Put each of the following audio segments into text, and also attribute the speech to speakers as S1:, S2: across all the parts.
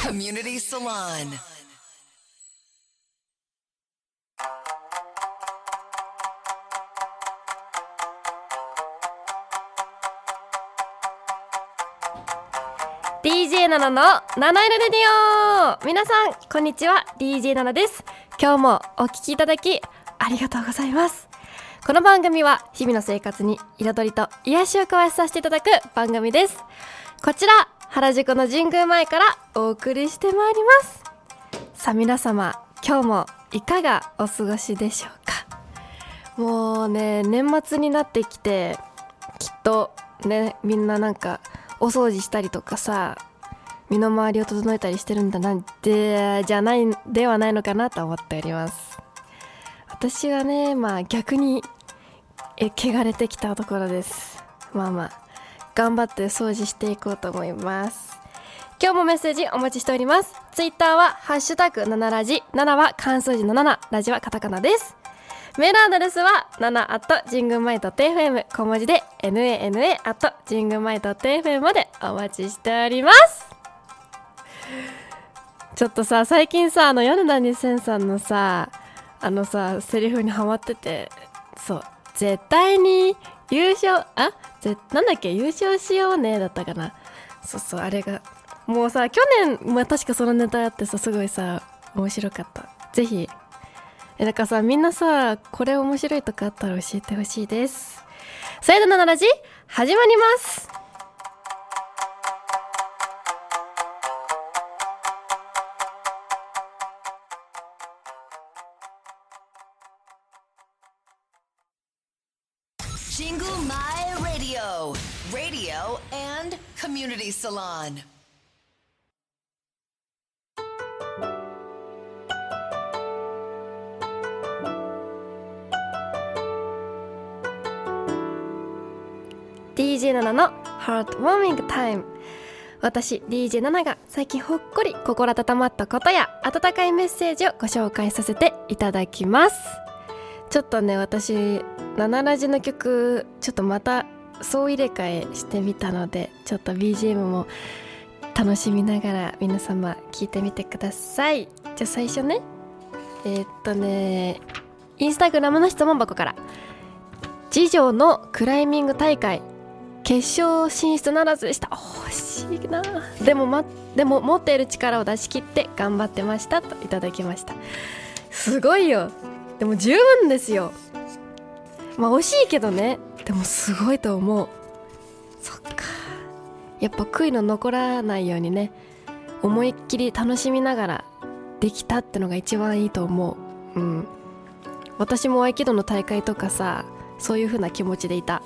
S1: Community Salon.
S2: DJ7 の七色レディオ皆さん、こんにちは、DJ7 です。今日もお聴きいただき、ありがとうございます。この番組は日々の生活に彩りと癒しを加えさせていただく番組です。こちら原宿の神宮前からお送りしてまいります。さあ皆様今日もいかがお過ごしでしょうか？もうね年末になってきてきっとねみんななんかお掃除したりとかさ身の回りを整えたりしてるんだなんてじゃないではないのかなと思っております。私はねまあ逆にえ汚れてきたところです。まあまあ頑張って掃除していこうと思います。今日もメッセージお待ちしております。ツイッターはハッシュタグ7ラジ。7は漢数字の7ラジはカタカナです。メールアドレスは7 at 神宮前 .fm 小文字で nana at 神宮前 .fm までお待ちしております。ちょっとさ最近さあの米田二千さんのさあのさセリフにハマっててそう絶対に優勝あぜなんだっけ優勝しようねだったかな。そうそうあれがもうさ去年、まあ、確かそのネタあってさすごいさ面白かった。ぜひ。えだからさみんなさこれ面白いとかあったら教えてほしいです。それでは7ラジ始まります。
S1: Community Salon.
S2: 7のハートウォーミングタイム私 DJ7 が最近ほっこり心温まったことや温かいメッセージをご紹介させていただきます。ちょっとね私7ラジの曲ちょっとまた総入れ替えしてみたのでちょっと BGM も楽しみながら皆様聞いてみてください。じゃあ最初ね。えー、っとね。インスタグラムの質問箱から。次女のクライミング大会。決勝進出ならずでした。惜しいな。でも,、ま、でも持っている力を出し切って頑張ってましたといただきました。すごいよ。でも十分ですよ。まあ惜しいけどね。でもすごいと思う。そっか。やっぱ悔いの残らないようにね思いっきり楽しみながらできたってのが一番いいと思う。うん。私も合気道の大会とかさそういう風な気持ちでいた。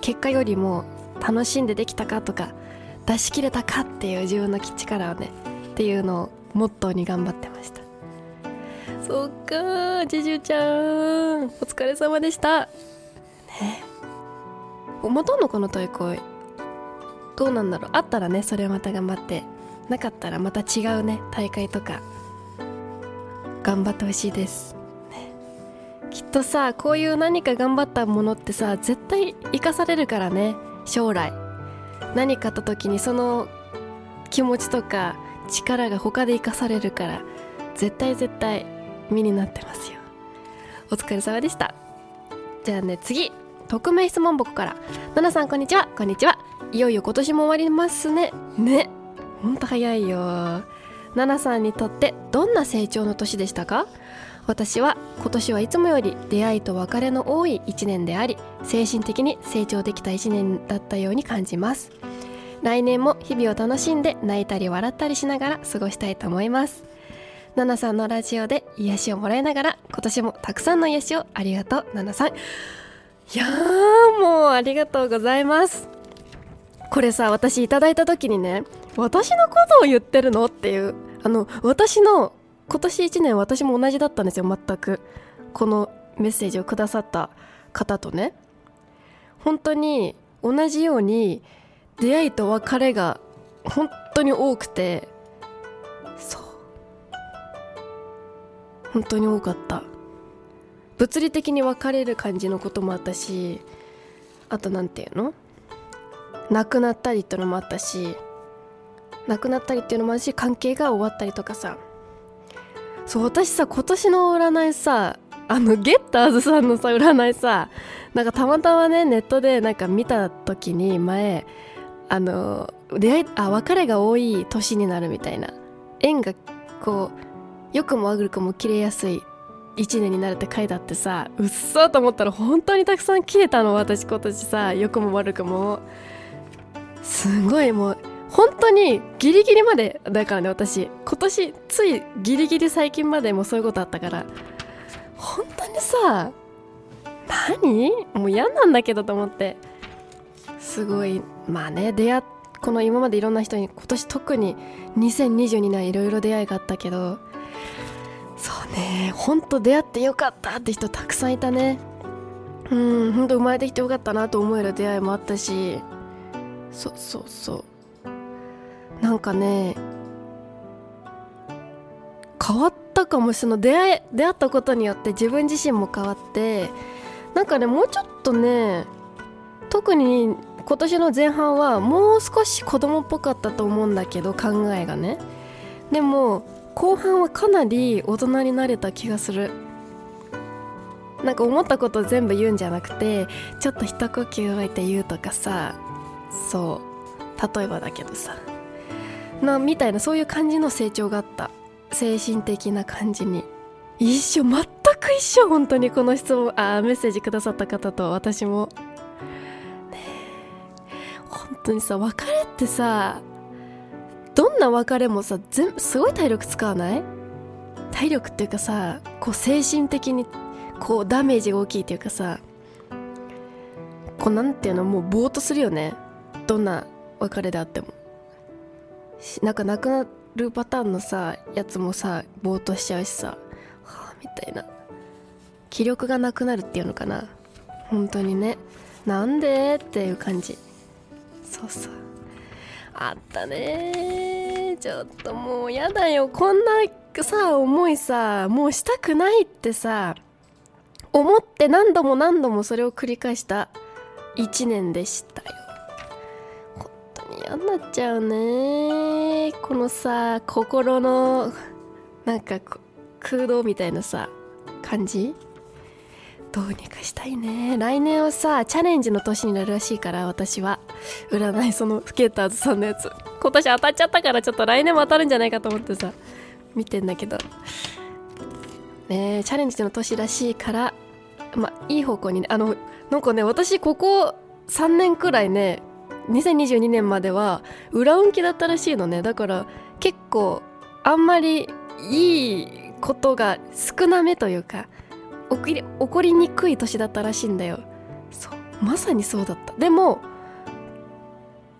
S2: 結果よりも楽しんでできたかとか出し切れたかっていう自分の力をねっていうのをモットーに頑張ってました。そっかジジュちゃん。お疲れ様でした。またんのこの大会。どうなんだろう。あったらねそれをまた頑張って。なかったらまた違うね大会とか。頑張ってほしいです。ね。きっとさこういう何か頑張ったものってさ絶対生かされるからね将来。何かあった時にその気持ちとか力が他で生かされるから絶対絶対身になってますよ。お疲れ様でした。じゃあね次。匿名質問箱から「ななさんこんにちは。こんにちは。いよいよ今年も終わりますね。ね。ほんと早いよ。ななさんにとってどんな成長の年でしたか？私は今年はいつもより出会いと別れの多い1年であり精神的に成長できた1年だったように感じます。来年も日々を楽しんで泣いたり笑ったりしながら過ごしたいと思います。ナナさんのラジオで癒しをもらいながら今年もたくさんの癒しを。ありがとうナナさん。いやーもうありがとうございます。これさ私いただいた時にね私のことを言ってるの？っていうあの私の今年1年私も同じだったんですよ全く。このメッセージをくださった方とね。本当に同じように出会いと別れが本当に多くてそう。本当に多かった。物理的に別れる感じのこともあったしあと何て言うの？亡くなったりってのもあったし亡くなったりっていうのもあるし関係が終わったりとかさ。そう私さ今年の占いさあのゲッターズさんのさ占いさなんかたまたまねネットでなんか見た時に前あの出会いあ別れが多い年になるみたいな。縁がこう良くも悪くも切れやすい1年になるって書いてあってさうっそと思ったら本当にたくさん切れたの私今年さ良くも悪くも。すごいもう本当にギリギリまでだからね私今年ついギリギリ最近までもそういうことあったから本当にさ何？もう嫌なんだけどと思って。すごいまあね出会この今までいろんな人に今年特に2022年いろいろ出会いがあったけどねほんと出会ってよかったって人たくさんいたね。うんほんと生まれてきてよかったなと思える出会いもあったし。そうそうそう。なんかね変わったかもしれない。出会い出会ったことによって自分自身も変わって。なんかねもうちょっとね特に今年の前半はもう少し子供っぽかったと思うんだけど考えがね。でも後半はかなり大人になれた気がする。なんか思ったこと全部言うんじゃなくてちょっと一呼吸置いて言うとかさそう。例えばだけどさ。なみたいなそういう感じの成長があった。精神的な感じに。一緒全く一緒本当にこの質問あメッセージくださった方と私も。本当にさ別れってさどんな別れもさ全すごい体力使わない？体力っていうかさこう精神的にこうダメージが大きいっていうかさこうなんていうの？もうぼーっとするよね。どんな別れであっても。なんかなくなるパターンのさやつもさぼーっとしちゃうしさはあみたいな。気力がなくなるっていうのかな。本当にね。なんで？っていう感じ。そうそう。あったね。ちょっともうやだよ。こんなさ思いさもうしたくないってさ思って何度も何度もそれを繰り返した1年でしたよ。本当に嫌になっちゃうね。このさ心のなんか空洞みたいなさ感じ？どうにかしたいね。来年はさチャレンジの年になるらしいから私は。占いそのフケーターズさんのやつ。今年当たっちゃったからちょっと来年も当たるんじゃないかと思ってさ見てんだけど。ねチャレンジの年らしいからまあいい方向にねあのなんかね私ここ3年くらいね2022年までは裏運気だったらしいのね。だから結構あんまりいいことが少なめというか起こり起こりにくい年だったらしいんだよ。そうまさにそうだった。でも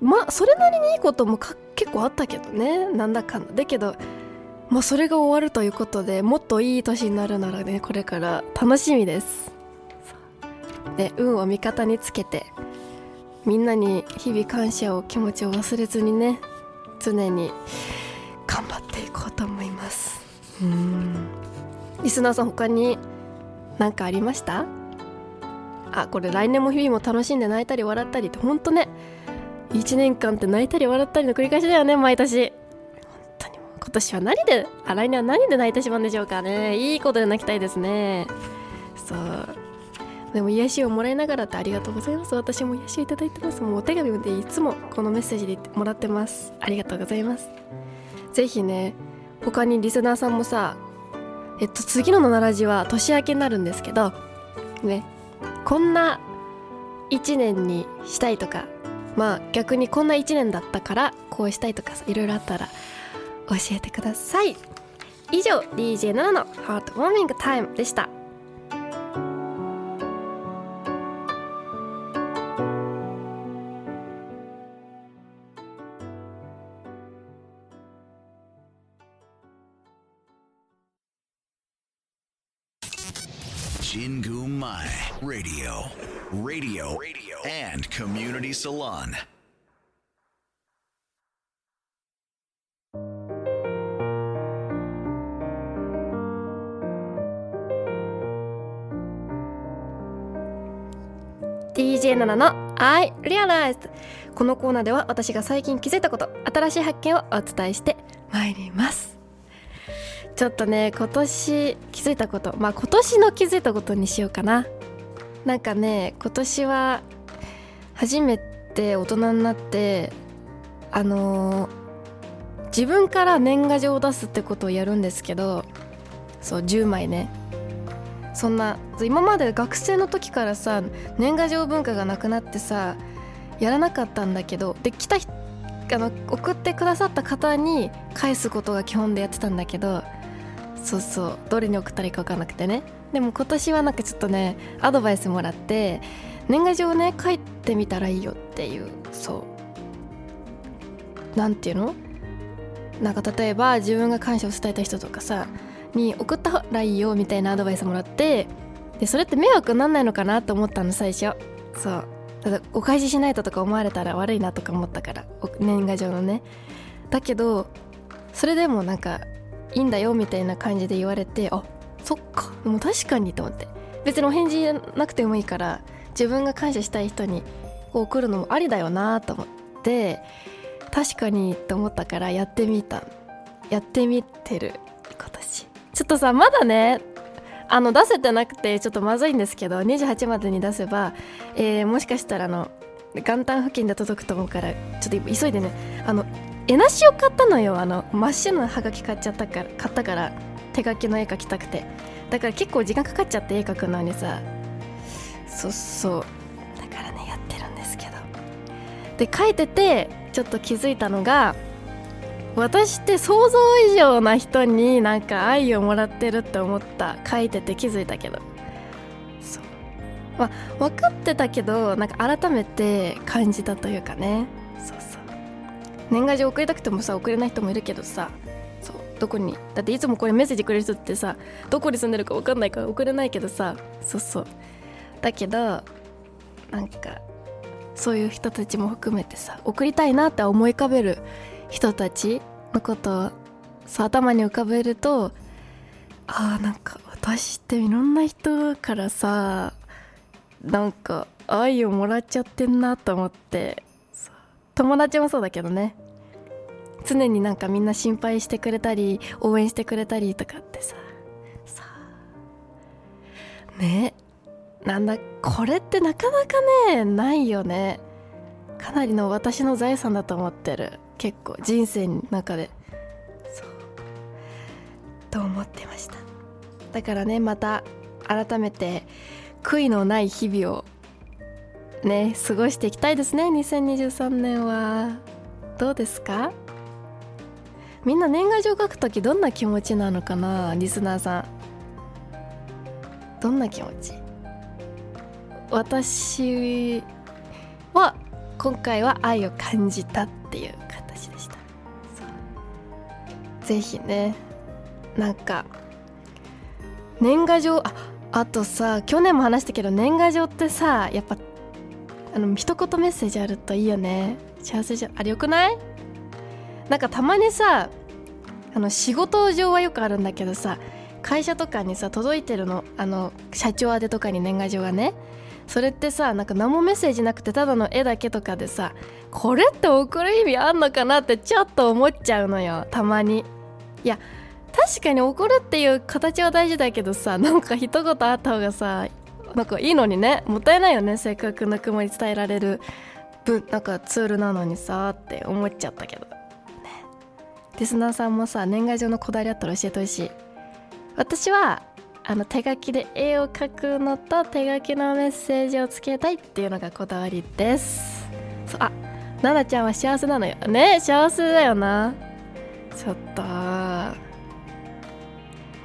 S2: まあそれなりにいいことも結構あったけどね。なんだかんだ。だけどまあそれが終わるということでもっといい年になるならねこれから。楽しみです。で運を味方につけてみんなに日々感謝を気持ちを忘れずにね常に頑張っていこうと思います。うん。リスナーさん他に何かありました？あこれ来年も日々も楽しんで泣いたり笑ったりってほんとね1年間って泣いたり笑ったりの繰り返しだよね毎年。本当に今年は何であ来年は何で泣いてしまうんでしょうかね。いいことで泣きたいですね。そう。でも癒しをもらいながらってありがとうございます。私も癒しをいただいてます。もうお手紙でいつもこのメッセージでもらってます。ありがとうございます。ぜひね他にリスナーさんもさえっと次の「のならじ」は年明けになるんですけどねこんな1年にしたいとかまあ逆にこんな1年だったからこうしたいとかいろいろあったら教えてください。以上 DJ7 のハートウォーミングタイムでした。
S3: Shingu Mai Radio, Radio, Radio, and Community Salon.
S2: 7の I Realized このコーナーでは私が最近気づいたこと新しい発見をお伝えしてまいりますちょっとね今年気づいたことまあ今年の気づいたことにしようかな。なんかね今年は初めて大人になってあのー自分から年賀状を出すってことをやるんですけどそう10枚ね。そんな今まで学生の時からさ年賀状文化がなくなってさやらなかったんだけどで来たあの送ってくださった方に返すことが基本でやってたんだけどそうそう。どれに送ったらいいか分かんなくてね。でも今年はなんかちょっとねアドバイスもらって年賀状をね書いてみたらいいよっていうそう。なんていうの？なんか例えば自分が感謝を伝えた人とかさに送ったらいいよみたいなアドバイスもらってでそれって迷惑になんないのかなと思ったの最初。そう。ただお返ししないととか思われたら悪いなとか思ったから年賀状のね。だけどそれでもなんかいいんだよみたいな感じで言われてあそっか。でも確かにと思って。別にお返事なくてもいいから自分が感謝したい人にこう送るのもありだよなと思って確かにと思ったからやってみた。やってみてる今年ちょっとさまだねあの出せてなくてちょっとまずいんですけど28までに出せば、えー、もしかしたらあの元旦付近で届くと思うからちょっと急いでね。あの絵なしを買ったのよ。あの真っ白なハガキ買っちゃったから買ったから手書きの絵描きたくて。だから結構時間かかっちゃって絵描くのにさ。そうそう。だからねやってるんですけど。で書いててちょっと気づいたのが私って想像以上な人になんか愛をもらってるって思った。書いてて気づいたけど。そう。まあ分かってたけどなんか改めて感じたというかね。年賀状送りたくてもさ送れない人もいるけどさそうどこに？だっていつもこれメッセージくれる人ってさどこに住んでるか分かんないから送れないけどさそうそう。だけどなんかそういう人たちも含めてさ送りたいなって思い浮かべる人たちのことをそう頭に浮かべるとあーなんか私っていろんな人からさなんか愛をもらっちゃってんなと思って友達もそうだけどね。常になんかみんな心配してくれたり応援してくれたりとかってさ。さね。なんだこれってなかなかねないよね。かなりの私の財産だと思ってる。結構人生の中で。そう。と思ってました。だからねまた改めて悔いのない日々をね過ごしていきたいですね2023年は。どうですか？みんな年賀状書く時どんな気持ちなのかなリスナーさん。どんな気持ち？私は今回は愛を感じたっていう形でした。ぜひねなんか年賀状ああとさ去年も話したけど年賀状ってさやっぱあの一言メッセージあるといいよね。幸せじゃあれよくない？なんかたまにさあの仕事上はよくあるんだけどさ会社とかにさ届いてるのあの社長宛てとかに年賀状がね。それってさなんか何もメッセージなくてただの絵だけとかでさこれって送る意味あんのかなってちょっと思っちゃうのよ。たまに。いや確かに送るっていう形は大事だけどさなんか一言あった方がさなんかいいのにね。もったいないよね。せっかくぬくもり伝えられる分なんかツールなのにさって思っちゃったけど。リスナーさんもさ年賀状のこだわりあったら教えてほしい。私はあの手書きで絵を描くのと手書きのメッセージをつけたいっていうのがこだわりです。そうあ奈々ちゃんは幸せなのよ。ね幸せだよな。ちょっと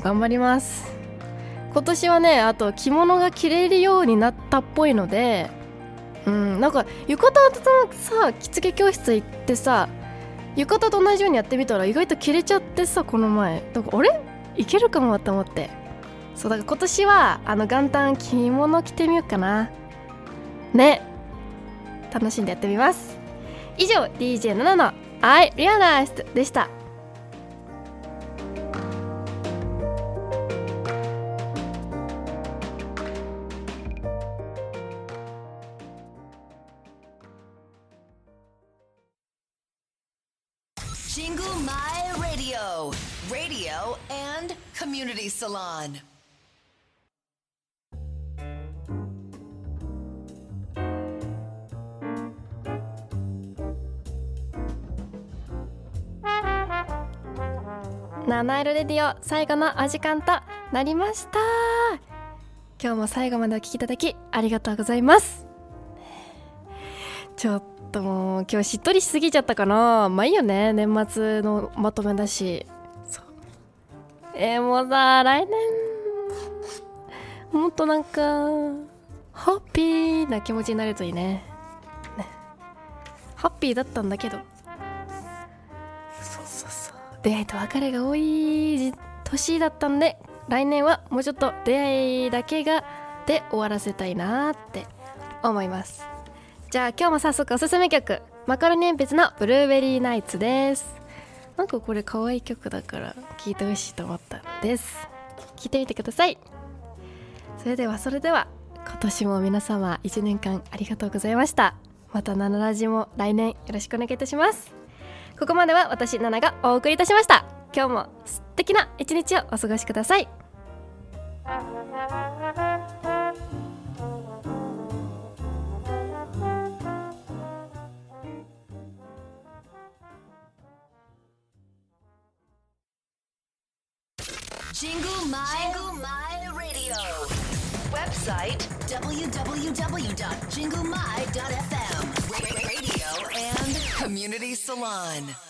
S2: 頑張ります。今年はねあと着物が着れるようになったっぽいのでうんなんか浴衣とさ着付け教室行ってさ浴衣と同じようにやってみたら意外と着れちゃってさこの前。だからあれ？いけるかもと思って。そうだから今年はあの元旦着物着てみようかな。ね。楽しんでやってみます。以上 DJ7 の I Realized でした。
S1: Salon.
S2: 七色レディオ最後のお時間となりました。今日も最後までお聞きいただきありがとうございます。ちょっともう今日しっとりしすぎちゃったかな。まあいいよね。年末のまとめだし。そう。えー、もうさ来年もっとなんかハッピーな気持ちになるといいね。ね。ハッピーだったんだけど。そうそうそう。出会いと別れが多い年だったんで来年はもうちょっと出会いだけがで終わらせたいなって思います。じゃあ今日も早速おすすめ曲マカロニ鉛筆のブルーベリーナイツです。なんかこれ可愛い曲だから聴いてほしいと思ったんです。聴いてみてください。それではそれでは今年も皆様1年間ありがとうございました。またナナラジも来年よろしくお願いいたします。ここまでは私ナナがお送りいたしました。今日も素敵な一日をお過ごしください。
S1: Jingle My, Jingle My. Website. Radio and Community Salon.